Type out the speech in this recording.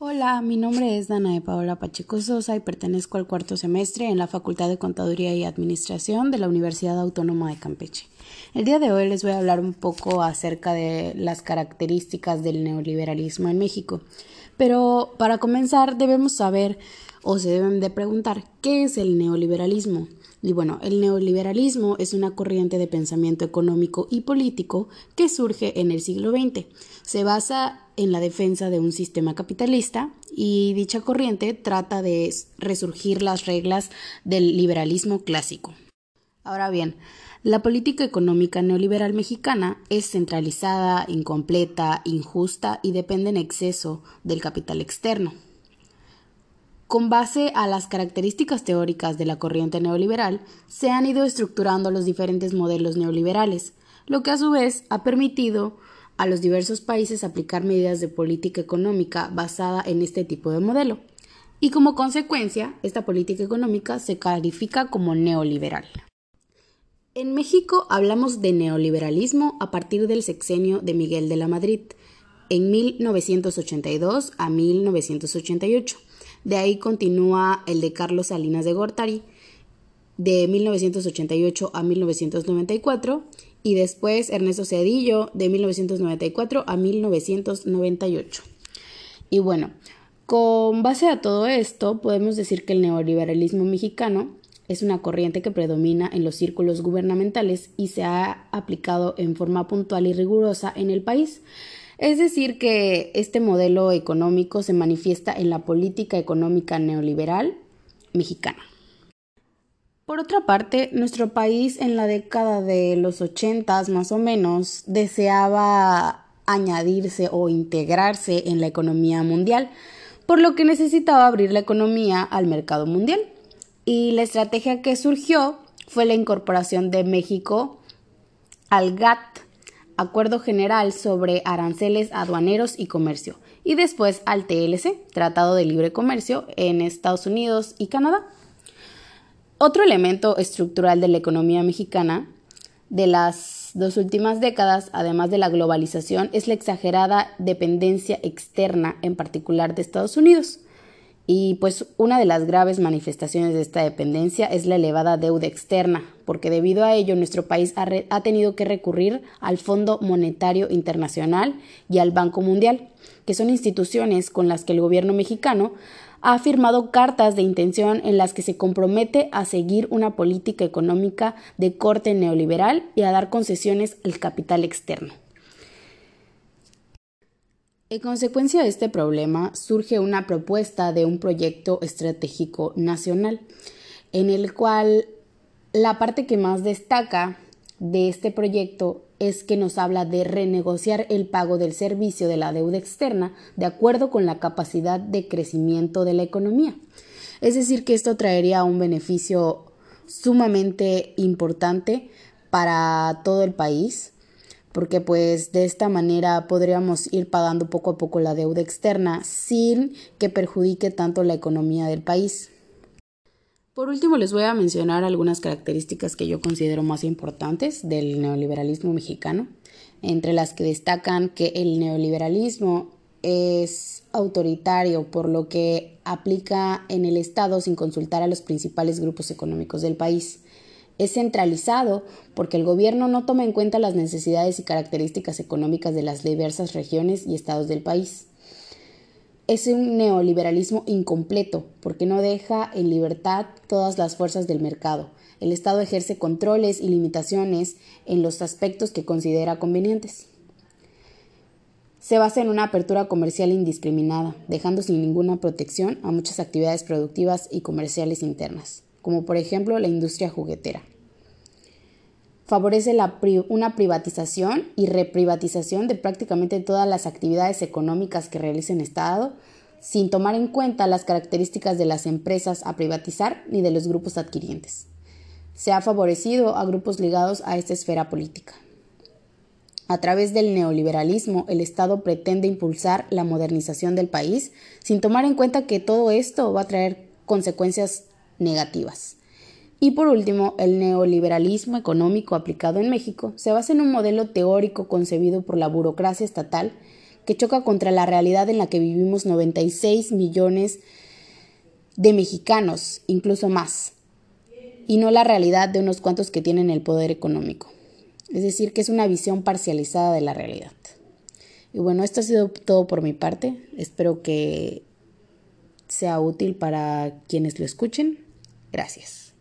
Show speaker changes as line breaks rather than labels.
Hola, mi nombre es Danae Paola Pacheco Sosa y pertenezco al cuarto semestre en la Facultad de Contaduría y Administración de la Universidad Autónoma de Campeche. El día de hoy les voy a hablar un poco acerca de las características del neoliberalismo en México. Pero para comenzar debemos saber o se deben de preguntar qué es el neoliberalismo. Y bueno, el neoliberalismo es una corriente de pensamiento económico y político que surge en el siglo XX. Se basa en la defensa de un sistema capitalista y dicha corriente trata de resurgir las reglas del liberalismo clásico. Ahora bien, la política económica neoliberal mexicana es centralizada, incompleta, injusta y depende en exceso del capital externo. Con base a las características teóricas de la corriente neoliberal, se han ido estructurando los diferentes modelos neoliberales, lo que a su vez ha permitido a los diversos países aplicar medidas de política económica basada en este tipo de modelo. Y como consecuencia, esta política económica se califica como neoliberal. En México hablamos de neoliberalismo a partir del sexenio de Miguel de la Madrid, en 1982 a 1988 de ahí continúa el de Carlos Salinas de Gortari, de 1988 a 1994, y después Ernesto Cedillo, de 1994 a 1998. Y bueno, con base a todo esto, podemos decir que el neoliberalismo mexicano es una corriente que predomina en los círculos gubernamentales y se ha aplicado en forma puntual y rigurosa en el país. Es decir, que este modelo económico se manifiesta en la política económica neoliberal mexicana. Por otra parte, nuestro país en la década de los ochentas más o menos deseaba añadirse o integrarse en la economía mundial, por lo que necesitaba abrir la economía al mercado mundial. Y la estrategia que surgió fue la incorporación de México al GATT, Acuerdo General sobre Aranceles Aduaneros y Comercio, y después al TLC, Tratado de Libre Comercio en Estados Unidos y Canadá. Otro elemento estructural de la economía mexicana de las dos últimas décadas, además de la globalización, es la exagerada dependencia externa, en particular de Estados Unidos. Y pues una de las graves manifestaciones de esta dependencia es la elevada deuda externa, porque debido a ello nuestro país ha, tenido que recurrir al Fondo Monetario Internacional y al Banco Mundial, que son instituciones con las que el gobierno mexicano ha firmado cartas de intención en las que se compromete a seguir una política económica de corte neoliberal y a dar concesiones al capital externo. En consecuencia de este problema, surge una propuesta de un proyecto estratégico nacional, en el cual la parte que más destaca de este proyecto es que nos habla de renegociar el pago del servicio de la deuda externa de acuerdo con la capacidad de crecimiento de la economía. Es decir, que esto traería un beneficio sumamente importante para todo el país, porque pues de esta manera podríamos ir pagando poco a poco la deuda externa sin que perjudique tanto la economía del país. Por último, les voy a mencionar algunas características que yo considero más importantes del neoliberalismo mexicano, entre las que destacan que el neoliberalismo es autoritario, por lo que aplica en el Estado sin consultar a los principales grupos económicos del país es centralizado porque el gobierno no toma en cuenta las necesidades y características económicas de las diversas regiones y estados del país. Es un neoliberalismo incompleto porque no deja en libertad todas las fuerzas del mercado. El Estado ejerce controles y limitaciones en los aspectos que considera convenientes. Se basa en una apertura comercial indiscriminada, dejando sin ninguna protección a muchas actividades productivas y comerciales internas como por ejemplo la industria juguetera. Favorece una privatización y reprivatización de prácticamente todas las actividades económicas que realiza el Estado, sin tomar en cuenta las características de las empresas a privatizar ni de los grupos adquirientes. Se ha favorecido a grupos ligados a esta esfera política. A través del neoliberalismo, el Estado pretende impulsar la modernización del país sin tomar en cuenta que todo esto va a traer consecuencias negativas. Y por último, el neoliberalismo económico aplicado en México se basa en un modelo teórico concebido por la burocracia estatal que choca contra la realidad en la que vivimos 96 millones de mexicanos, incluso más, y no la realidad de unos cuantos que tienen el poder económico. Es decir, que es una visión parcializada de la realidad. Y bueno, esto ha sido todo por mi parte. Espero que sea útil para quienes lo escuchen. Gracias.